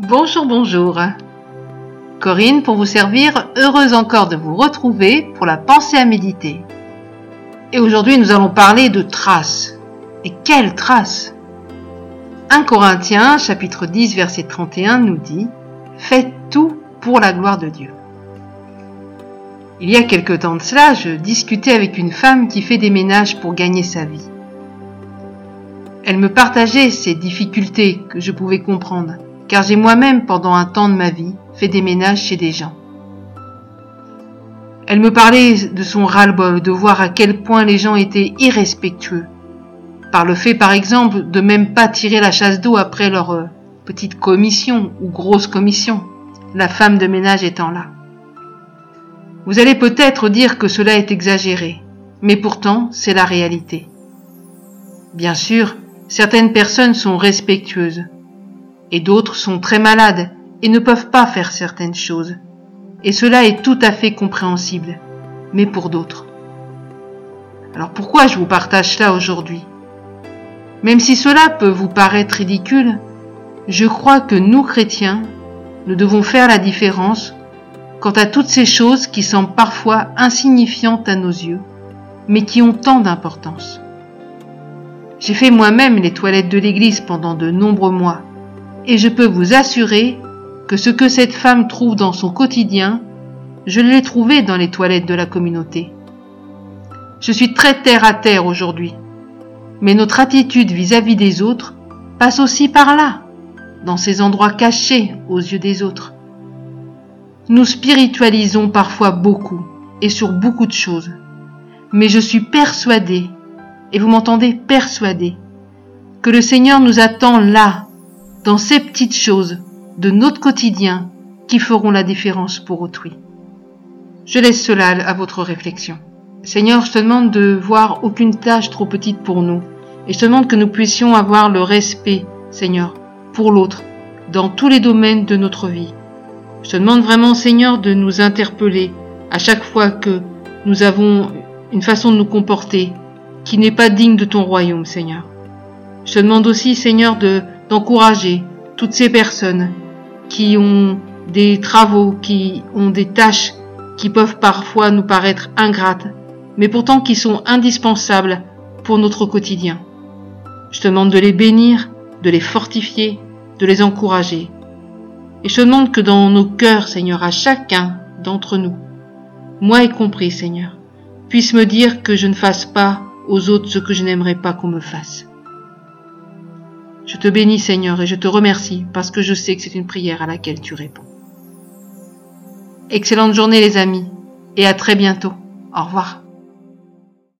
Bonjour, bonjour. Corinne pour vous servir, heureuse encore de vous retrouver pour la pensée à méditer. Et aujourd'hui nous allons parler de traces. Et quelles traces? 1 Corinthiens chapitre 10 verset 31 nous dit Faites tout pour la gloire de Dieu. Il y a quelque temps de cela, je discutais avec une femme qui fait des ménages pour gagner sa vie. Elle me partageait ses difficultés que je pouvais comprendre car j'ai moi-même, pendant un temps de ma vie, fait des ménages chez des gens. Elle me parlait de son ras-le-bol, de voir à quel point les gens étaient irrespectueux, par le fait par exemple de même pas tirer la chasse d'eau après leur euh, petite commission ou grosse commission, la femme de ménage étant là. Vous allez peut-être dire que cela est exagéré, mais pourtant c'est la réalité. Bien sûr, certaines personnes sont respectueuses, et d'autres sont très malades et ne peuvent pas faire certaines choses. Et cela est tout à fait compréhensible, mais pour d'autres. Alors pourquoi je vous partage cela aujourd'hui? Même si cela peut vous paraître ridicule, je crois que nous chrétiens, nous devons faire la différence quant à toutes ces choses qui semblent parfois insignifiantes à nos yeux, mais qui ont tant d'importance. J'ai fait moi-même les toilettes de l'église pendant de nombreux mois, et je peux vous assurer que ce que cette femme trouve dans son quotidien, je l'ai trouvé dans les toilettes de la communauté. Je suis très terre à terre aujourd'hui, mais notre attitude vis-à-vis des autres passe aussi par là, dans ces endroits cachés aux yeux des autres. Nous spiritualisons parfois beaucoup et sur beaucoup de choses, mais je suis persuadé, et vous m'entendez persuadé, que le Seigneur nous attend là, dans ces petites choses de notre quotidien qui feront la différence pour autrui. Je laisse cela à votre réflexion. Seigneur, je te demande de voir aucune tâche trop petite pour nous, et je te demande que nous puissions avoir le respect, Seigneur, pour l'autre, dans tous les domaines de notre vie. Je te demande vraiment, Seigneur, de nous interpeller à chaque fois que nous avons une façon de nous comporter qui n'est pas digne de ton royaume, Seigneur. Je te demande aussi, Seigneur, de d'encourager toutes ces personnes qui ont des travaux, qui ont des tâches qui peuvent parfois nous paraître ingrates, mais pourtant qui sont indispensables pour notre quotidien. Je te demande de les bénir, de les fortifier, de les encourager. Et je te demande que dans nos cœurs, Seigneur, à chacun d'entre nous, moi y compris, Seigneur, puisse me dire que je ne fasse pas aux autres ce que je n'aimerais pas qu'on me fasse. Je te bénis Seigneur et je te remercie parce que je sais que c'est une prière à laquelle tu réponds. Excellente journée les amis et à très bientôt. Au revoir.